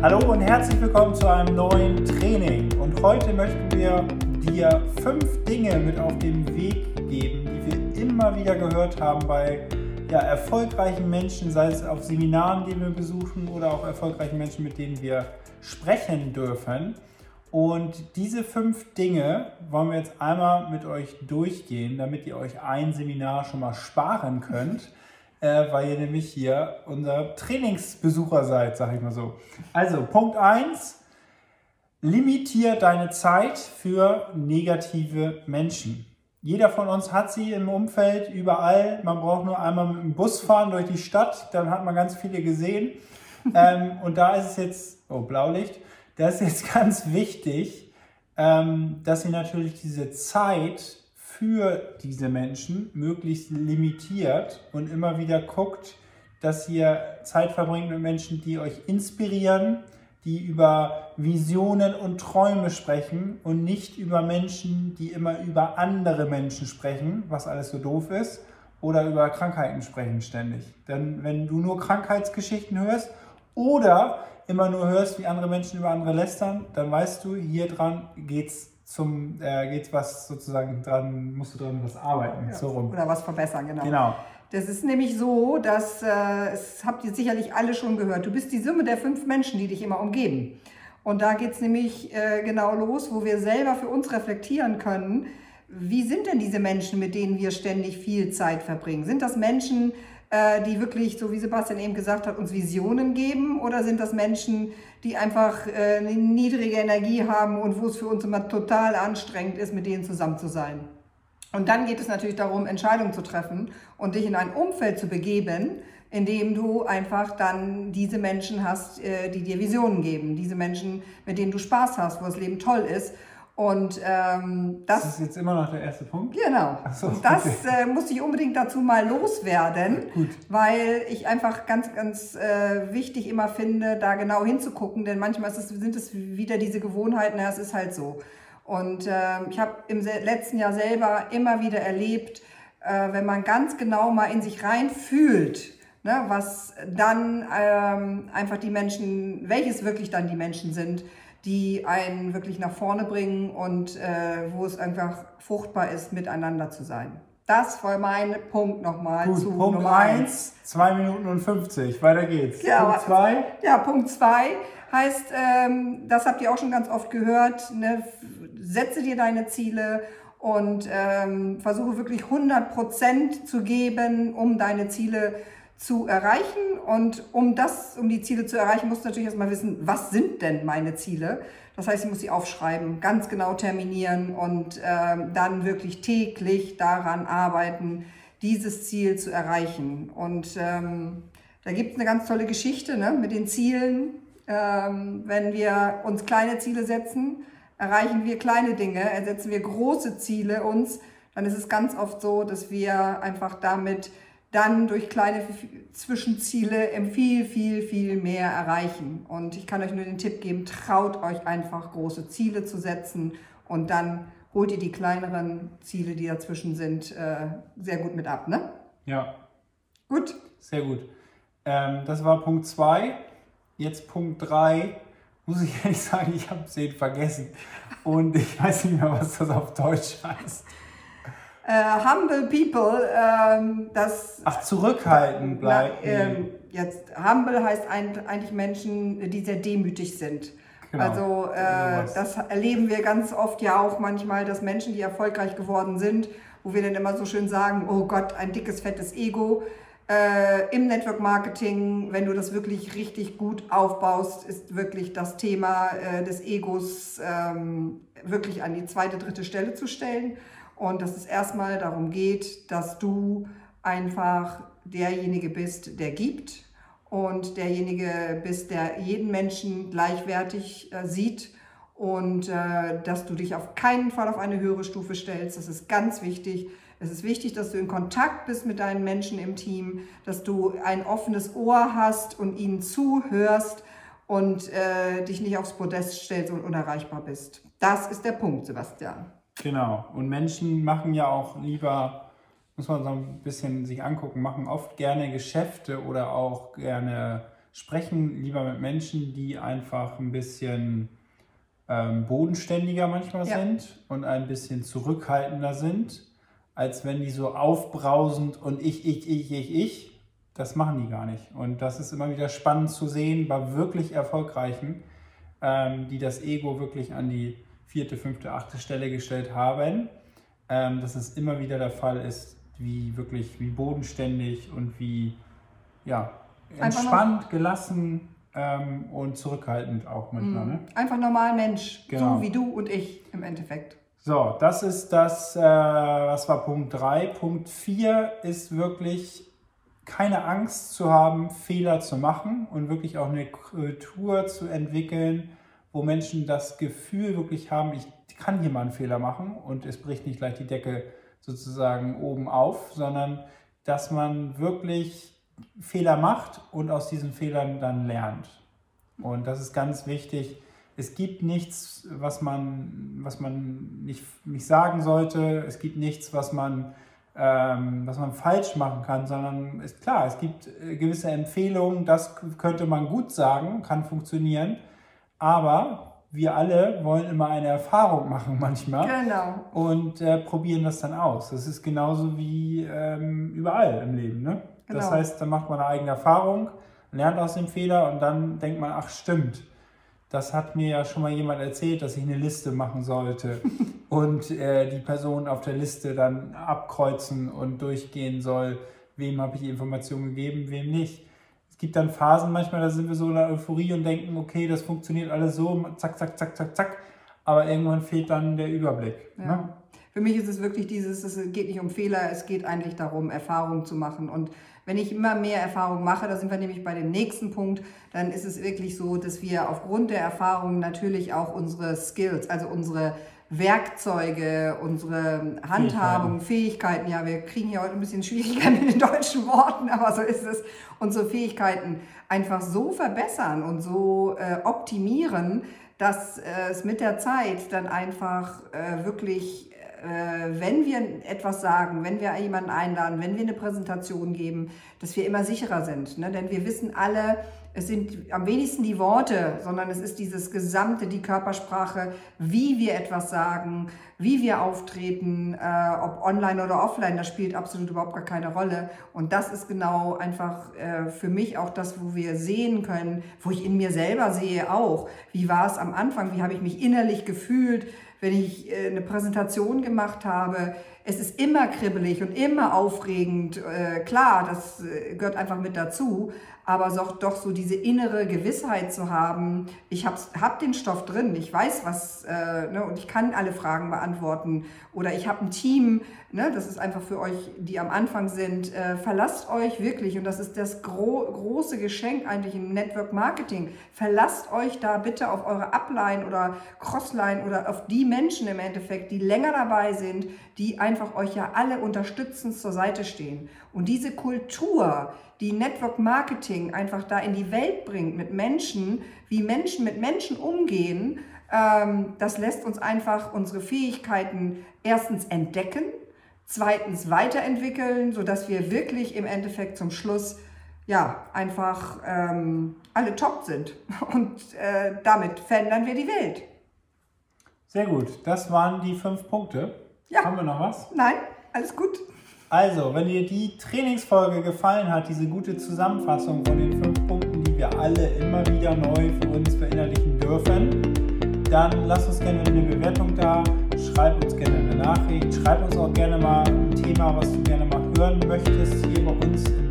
Hallo und herzlich willkommen zu einem neuen Training. Und heute möchten wir dir fünf Dinge mit auf den Weg geben, die wir immer wieder gehört haben bei ja, erfolgreichen Menschen, sei es auf Seminaren, die wir besuchen oder auch erfolgreichen Menschen, mit denen wir sprechen dürfen. Und diese fünf Dinge wollen wir jetzt einmal mit euch durchgehen, damit ihr euch ein Seminar schon mal sparen könnt, äh, weil ihr nämlich hier unser Trainingsbesucher seid, sag ich mal so. Also, Punkt 1, limitier deine Zeit für negative Menschen. Jeder von uns hat sie im Umfeld, überall. Man braucht nur einmal mit dem Bus fahren durch die Stadt, dann hat man ganz viele gesehen. ähm, und da ist es jetzt, oh, Blaulicht, da ist jetzt ganz wichtig, ähm, dass ihr natürlich diese Zeit für diese Menschen möglichst limitiert und immer wieder guckt, dass ihr Zeit verbringt mit Menschen, die euch inspirieren, die über Visionen und Träume sprechen und nicht über Menschen, die immer über andere Menschen sprechen, was alles so doof ist, oder über Krankheiten sprechen ständig. Denn wenn du nur Krankheitsgeschichten hörst oder immer nur hörst, wie andere Menschen über andere lästern, dann weißt du, hier dran geht's zum, äh, geht's was sozusagen dran, musst du dran was arbeiten, Ja. so rum. Oder was verbessern, genau. Genau. Das ist nämlich so, dass, äh, das habt ihr sicherlich alle schon gehört, du bist die Summe der fünf Menschen, die dich immer umgeben. Und da geht's nämlich äh, genau los, wo wir selber für uns reflektieren können, wie sind denn diese Menschen, mit denen wir ständig viel Zeit verbringen? Sind das Menschen, die wirklich, so wie Sebastian eben gesagt hat, uns Visionen geben? Oder sind das Menschen, die einfach äh, eine niedrige Energie haben und wo es für uns immer total anstrengend ist, mit denen zusammen zu sein? Und dann geht es natürlich darum, Entscheidungen zu treffen und dich in ein Umfeld zu begeben, in dem du einfach dann diese Menschen hast, äh, die dir Visionen geben, diese Menschen, mit denen du Spaß hast, wo das Leben toll ist. Und ähm, Das das, ist jetzt immer noch der erste Punkt. genau, so, und das okay. äh, muss ich unbedingt dazu mal loswerden, Gut. weil ich einfach ganz, ganz äh, wichtig immer finde, da genau hinzugucken, denn manchmal es, sind es wieder diese Gewohnheiten, ja, es ist halt so. Und ähm, ich habe im letzten Jahr selber immer wieder erlebt, äh, wenn man ganz genau mal in sich rein fühlt, ne, was dann ähm, einfach die Menschen, welches wirklich dann die Menschen sind, die einen wirklich nach vorne bringen und äh, wo es einfach fruchtbar ist, miteinander zu sein. Das war mein Punkt nochmal zu Punkt Nummer eins. 1, 2 Minuten und 50. Weiter geht's. Ja, Punkt aber- 2. Ja, Punkt zwei heißt, ähm, das habt ihr auch schon ganz oft gehört, ne, setze dir deine Ziele und ähm, versuche wirklich 100% zu geben, um deine Ziele zu erreichen. Und um das, um die Ziele zu erreichen, musst du natürlich erstmal wissen, was sind denn meine Ziele? Das heißt, ich muss sie aufschreiben, ganz genau terminieren und ähm, dann wirklich täglich daran arbeiten, dieses Ziel zu erreichen. Und ähm, da gibt es eine ganz tolle Geschichte ne, mit den Zielen. Ähm, wenn wir uns kleine Ziele setzen, erreichen wir kleine Dinge, ersetzen wir große Ziele uns, dann ist es ganz oft so, dass wir einfach damit dann durch kleine Zwischenziele viel, viel, viel mehr erreichen. Und ich kann euch nur den Tipp geben, traut euch einfach große Ziele zu setzen und dann holt ihr die kleineren Ziele, die dazwischen sind, äh, sehr gut mit ab. Ne? Ja, Gut, sehr gut. Ähm, das war Punkt 2. Jetzt Punkt 3. Muss ich ehrlich sagen, ich habe es vergessen. Und ich weiß nicht mehr, was das auf Deutsch heißt. Äh, humble people, ähm, das Ach, zurückhaltend na, bleiben. ähm, jetzt humble heißt eigentlich Menschen, die sehr demütig sind. Genau, Also äh, das erleben wir ganz oft ja auch manchmal, dass Menschen, die erfolgreich geworden sind, wo wir dann immer so schön sagen, oh Gott, ein dickes, fettes Ego. Äh, Im Network Marketing, wenn du das wirklich richtig gut aufbaust, ist wirklich das Thema äh, des Egos ähm, wirklich an die zweite, dritte Stelle zu stellen. Und dass es erstmal darum geht, dass du einfach derjenige bist, der gibt und derjenige bist, der jeden Menschen gleichwertig äh, sieht und äh, dass du dich auf keinen Fall auf eine höhere Stufe stellst. Das ist ganz wichtig. Es ist wichtig, dass du in Kontakt bist mit deinen Menschen im Team, dass du ein offenes Ohr hast und ihnen zuhörst und äh, dich nicht aufs Podest stellst und unerreichbar bist. Das ist der Punkt, Sebastian. Genau. Und Menschen machen ja auch lieber, muss man so ein bisschen sich angucken, machen oft gerne Geschäfte oder auch gerne sprechen lieber mit Menschen, die einfach ein bisschen ähm, bodenständiger manchmal ja. sind und ein bisschen zurückhaltender sind, als wenn die so aufbrausend und ich, ich, ich, ich, ich, das machen die gar nicht. Und das ist immer wieder spannend zu sehen bei wirklich Erfolgreichen, ähm, die das Ego wirklich an die vierte, fünfte, achte Stelle gestellt haben, ähm, dass es immer wieder der Fall ist, wie wirklich, wie bodenständig und wie, ja, entspannt, gelassen ähm, und zurückhaltend auch manchmal. Mhm. Ne? Einfach normal Mensch, genau. so wie du und ich im Endeffekt. So, das ist das, äh, was war Punkt 3. Punkt 4 ist wirklich keine Angst zu haben, Fehler zu machen und wirklich auch eine Kultur zu entwickeln, wo Menschen das Gefühl wirklich haben, ich kann hier mal einen Fehler machen und es bricht nicht gleich die Decke sozusagen oben auf, sondern dass man wirklich Fehler macht und aus diesen Fehlern dann lernt. Und das ist ganz wichtig. Es gibt nichts, was man, was man nicht, nicht sagen sollte. Es gibt nichts, was man, ähm, was man falsch machen kann, sondern ist klar, es gibt äh, gewisse Empfehlungen, das könnte man gut sagen, kann funktionieren. Aber wir alle wollen immer eine Erfahrung machen manchmal. Genau. Und äh, probieren das dann aus. Das ist genauso wie ähm, überall im Leben. Ne? Genau. Das heißt, dann macht man eine eigene Erfahrung, lernt aus dem Fehler und dann denkt man, ach stimmt, das hat mir ja schon mal jemand erzählt, dass ich eine Liste machen sollte und äh, die Person auf der Liste dann abkreuzen und durchgehen soll, wem habe ich die Information gegeben, wem nicht. Es gibt dann Phasen manchmal, da sind wir so in der Euphorie und denken, okay, das funktioniert alles so, zack, zack, zack, zack, zack, aber irgendwann fehlt dann der Überblick. Ja. Ne? Für mich ist es wirklich dieses, es geht nicht um Fehler, es geht eigentlich darum, Erfahrungen zu machen und wenn ich immer mehr Erfahrung mache, da sind wir nämlich bei dem nächsten Punkt, dann ist es wirklich so, dass wir aufgrund der Erfahrung natürlich auch unsere Skills, also unsere Werkzeuge, unsere Handhabung, Fähigkeiten. Fähigkeiten, ja, wir kriegen hier heute ein bisschen Schwierigkeiten mit den deutschen Worten, aber so ist es, unsere Fähigkeiten einfach so verbessern und so äh, optimieren, dass äh, es mit der Zeit dann einfach äh, wirklich wenn wir etwas sagen, wenn wir jemanden einladen, wenn wir eine Präsentation geben, dass wir immer sicherer sind. Ne? Denn wir wissen alle, es sind am wenigsten die Worte, sondern es ist dieses gesamte, die Körpersprache, wie wir etwas sagen, wie wir auftreten, äh, ob online oder offline, das spielt absolut überhaupt gar keine Rolle. Und das ist genau einfach äh, für mich auch das, wo wir sehen können, wo ich in mir selber sehe auch, wie war es am Anfang, wie habe ich mich innerlich gefühlt, wenn ich äh, eine Präsentation gemacht habe. Es ist immer kribbelig und immer aufregend. Äh, klar, das äh, gehört einfach mit dazu aber doch so diese innere Gewissheit zu haben, ich habe hab den Stoff drin, ich weiß was ne, und ich kann alle Fragen beantworten oder ich habe ein Team, ne, das ist einfach für euch, die am Anfang sind, verlasst euch wirklich und das ist das gro große Geschenk eigentlich im Network Marketing, verlasst euch da bitte auf eure Upline oder Crossline oder auf die Menschen im Endeffekt, die länger dabei sind, die einfach euch ja alle unterstützend zur Seite stehen und diese Kultur, die Network Marketing einfach da in die Welt bringt mit Menschen, wie Menschen mit Menschen umgehen, ähm, das lässt uns einfach unsere Fähigkeiten erstens entdecken, zweitens weiterentwickeln, sodass wir wirklich im Endeffekt zum Schluss ja einfach ähm, alle top sind. Und äh, damit verändern wir die Welt. Sehr gut, das waren die fünf Punkte. Ja. Haben wir noch was? Nein, alles gut. Also, wenn dir die Trainingsfolge gefallen hat, diese gute Zusammenfassung von den fünf Punkten, die wir alle immer wieder neu für uns verinnerlichen dürfen, dann lass uns gerne eine Bewertung da, schreib uns gerne eine Nachricht, schreib uns auch gerne mal ein Thema, was du gerne mal hören möchtest hier bei uns im